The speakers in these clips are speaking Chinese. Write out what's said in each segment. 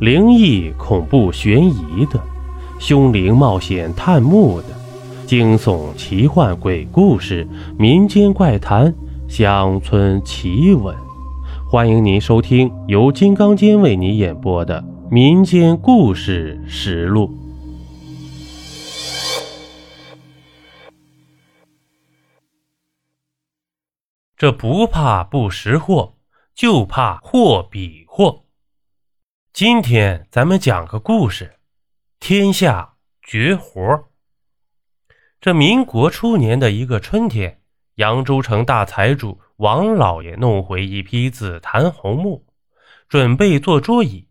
灵异、恐怖、悬疑的，凶灵冒险探墓的，惊悚、奇幻、鬼故事、民间怪谈、乡村奇闻，欢迎您收听由金刚间为您演播的《民间故事实录》。这不怕不识货，就怕货比货。今天咱们讲个故事：天下绝活。这民国初年的一个春天，扬州城大财主王老爷弄回一批紫檀红木，准备做桌椅。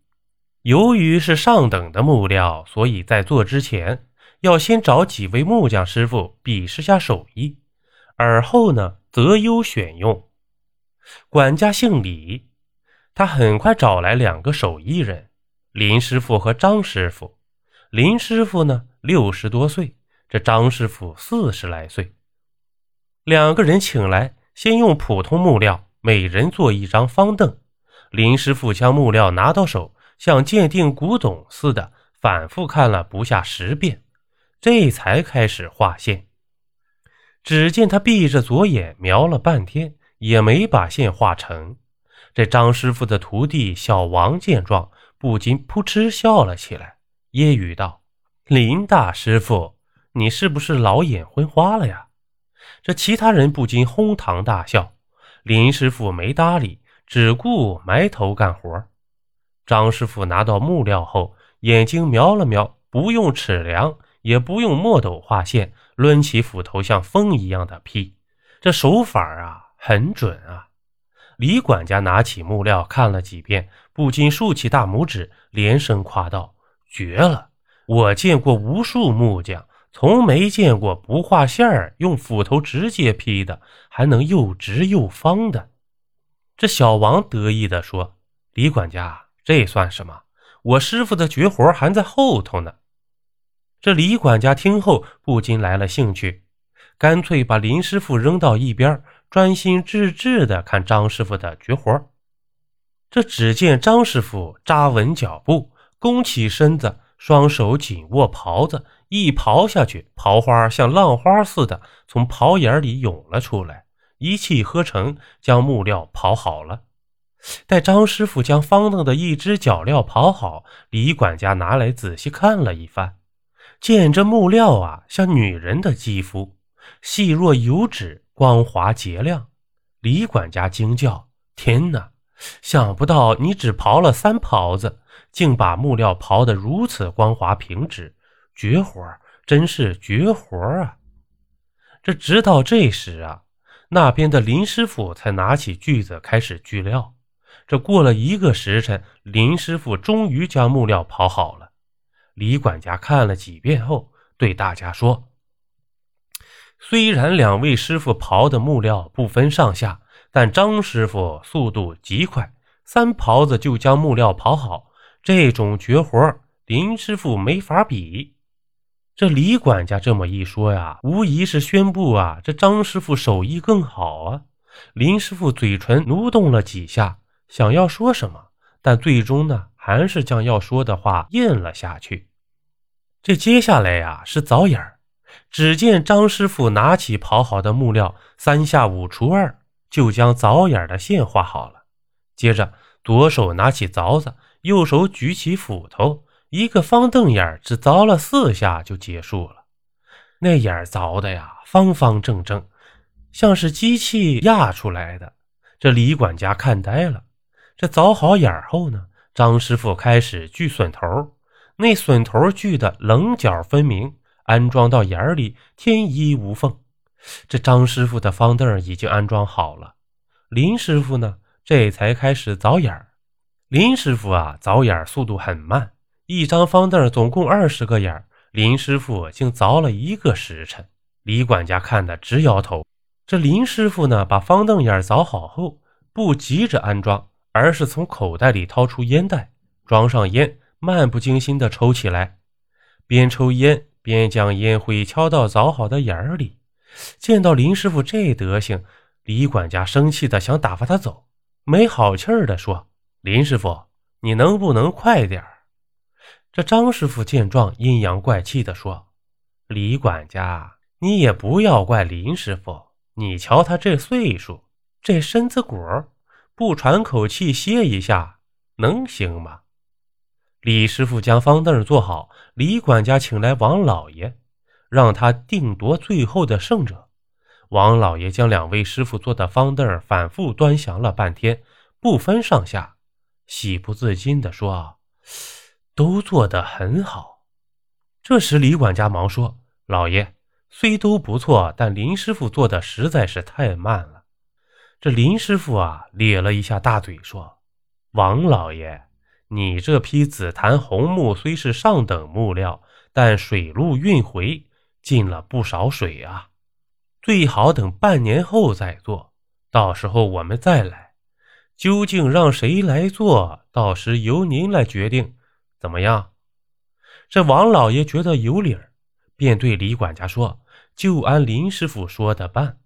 由于是上等的木料，所以在做之前要先找几位木匠师傅比试下手艺，而后呢择优选用。管家姓李。他很快找来两个手艺人，林师傅和张师傅。林师傅呢，六十多岁；这张师傅四十来岁。两个人请来，先用普通木料，每人做一张方凳。林师傅将木料拿到手，像鉴定古董似的，反复看了不下十遍，这才开始画线。只见他闭着左眼瞄了半天，也没把线画成。这张师傅的徒弟小王见状，不禁扑哧笑了起来，揶揄道：“林大师傅，你是不是老眼昏花了呀？”这其他人不禁哄堂大笑。林师傅没搭理，只顾埋头干活。张师傅拿到木料后，眼睛瞄了瞄，不用尺量，也不用墨斗画线，抡起斧头像风一样的劈，这手法啊，很准啊！李管家拿起木料看了几遍，不禁竖起大拇指，连声夸道：“绝了！我见过无数木匠，从没见过不画线儿，用斧头直接劈的，还能又直又方的。”这小王得意地说：“李管家，这算什么？我师傅的绝活还在后头呢。”这李管家听后不禁来了兴趣，干脆把林师傅扔到一边。专心致志地看张师傅的绝活。这只见张师傅扎稳脚步，弓起身子，双手紧握袍子，一刨下去，刨花像浪花似的从刨眼里涌了出来，一气呵成将木料刨好了。待张师傅将方凳的一只脚料刨好，李管家拿来仔细看了一番，见这木料啊，像女人的肌肤，细若油脂。光滑洁亮，李管家惊叫：“天哪！想不到你只刨了三刨子，竟把木料刨得如此光滑平直，绝活真是绝活啊！”这直到这时啊，那边的林师傅才拿起锯子开始锯料。这过了一个时辰，林师傅终于将木料刨好了。李管家看了几遍后，对大家说。虽然两位师傅刨的木料不分上下，但张师傅速度极快，三刨子就将木料刨好。这种绝活，林师傅没法比。这李管家这么一说呀，无疑是宣布啊，这张师傅手艺更好啊。林师傅嘴唇蠕动了几下，想要说什么，但最终呢，还是将要说的话咽了下去。这接下来呀，是凿眼儿。只见张师傅拿起刨好的木料，三下五除二就将凿眼的线画好了。接着，左手拿起凿子，右手举起斧头，一个方凳眼只凿了四下就结束了。那眼凿的呀，方方正正，像是机器压出来的。这李管家看呆了。这凿好眼后呢，张师傅开始锯榫头，那榫头锯的棱角分明。安装到眼里，天衣无缝。这张师傅的方凳已经安装好了，林师傅呢，这才开始凿眼儿。林师傅啊，凿眼儿速度很慢，一张方凳总共二十个眼儿，林师傅竟凿了一个时辰。李管家看得直摇头。这林师傅呢，把方凳眼凿好后，不急着安装，而是从口袋里掏出烟袋，装上烟，漫不经心地抽起来，边抽烟。边将烟灰敲到凿好的眼儿里，见到林师傅这德行，李管家生气的想打发他走，没好气儿的说：“林师傅，你能不能快点儿这张师傅见状，阴阳怪气的说：“李管家，你也不要怪林师傅。你瞧他这岁数，这身子骨，不喘口气歇一下，能行吗？”李师傅将方凳坐好，李管家请来王老爷，让他定夺最后的胜者。王老爷将两位师傅坐的方凳反复端详了半天，不分上下，喜不自禁地说：“都做得很好。”这时，李管家忙说：“老爷，虽都不错，但林师傅做的实在是太慢了。”这林师傅啊，咧了一下大嘴说：“王老爷。”你这批紫檀红木虽是上等木料，但水路运回进了不少水啊！最好等半年后再做，到时候我们再来。究竟让谁来做，到时由您来决定，怎么样？这王老爷觉得有理儿，便对李管家说：“就按林师傅说的办。”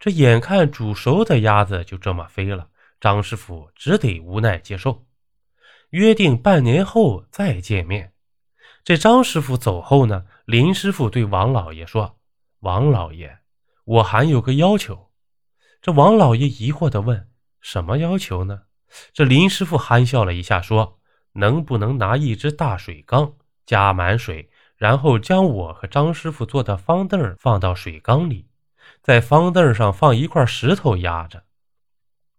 这眼看煮熟的鸭子就这么飞了，张师傅只得无奈接受。约定半年后再见面。这张师傅走后呢，林师傅对王老爷说：“王老爷，我还有个要求。”这王老爷疑惑地问：“什么要求呢？”这林师傅憨笑了一下，说：“能不能拿一只大水缸，加满水，然后将我和张师傅坐的方凳放到水缸里，在方凳上放一块石头压着？”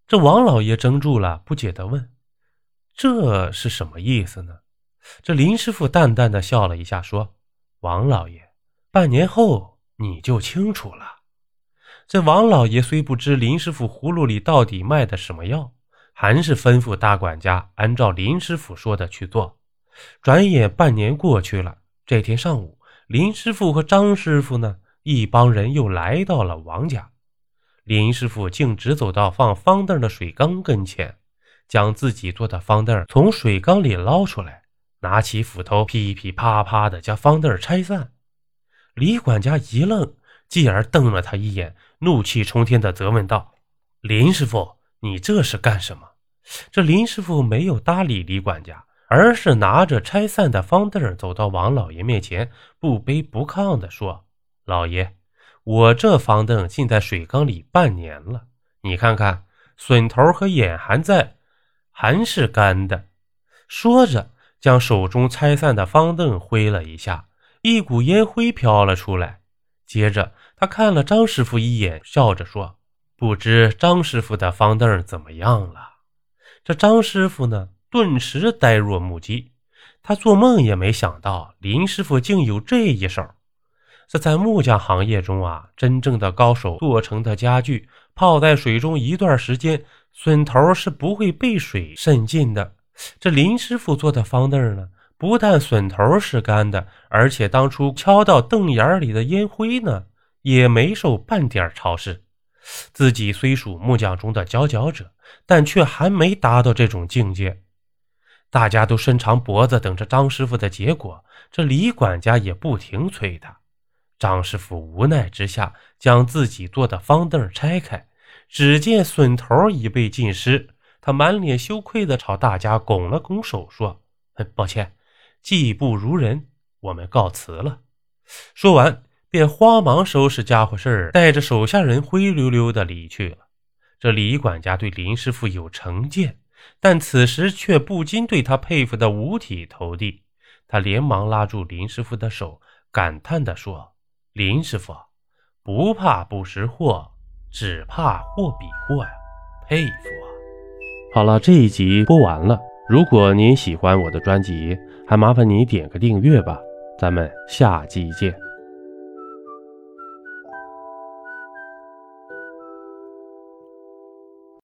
这王老爷怔住了，不解地问。这是什么意思呢？这林师傅淡淡的笑了一下，说：“王老爷，半年后你就清楚了。”这王老爷虽不知林师傅葫芦里到底卖的什么药，还是吩咐大管家按照林师傅说的去做。转眼半年过去了，这天上午，林师傅和张师傅呢，一帮人又来到了王家。林师傅径直走到放方凳的水缸跟前。将自己做的方凳从水缸里捞出来，拿起斧头噼噼啪啪的将方凳拆散。李管家一愣，继而瞪了他一眼，怒气冲天的责问道：“林师傅，你这是干什么？”这林师傅没有搭理李管家，而是拿着拆散的方凳走到王老爷面前，不卑不亢地说：“老爷，我这方凳浸在水缸里半年了，你看看，笋头和眼还在。”还是干的。说着，将手中拆散的方凳挥了一下，一股烟灰飘了出来。接着，他看了张师傅一眼，笑着说：“不知张师傅的方凳怎么样了？”这张师傅呢，顿时呆若木鸡。他做梦也没想到林师傅竟有这一手。这在木匠行业中啊，真正的高手做成的家具，泡在水中一段时间。笋头是不会被水渗进的。这林师傅做的方凳呢，不但笋头是干的，而且当初敲到凳眼里的烟灰呢，也没受半点潮湿。自己虽属木匠中的佼佼者，但却还没达到这种境界。大家都伸长脖子等着张师傅的结果，这李管家也不停催他。张师傅无奈之下，将自己做的方凳拆开。只见笋头已被浸湿，他满脸羞愧地朝大家拱了拱手，说：“抱歉，技不如人，我们告辞了。”说完，便慌忙收拾家伙事儿，带着手下人灰溜溜地离去了。这李管家对林师傅有成见，但此时却不禁对他佩服得五体投地。他连忙拉住林师傅的手，感叹地说：“林师傅，不怕不识货。”只怕货比货呀，佩服啊！好了，这一集播完了。如果您喜欢我的专辑，还麻烦您点个订阅吧。咱们下集见。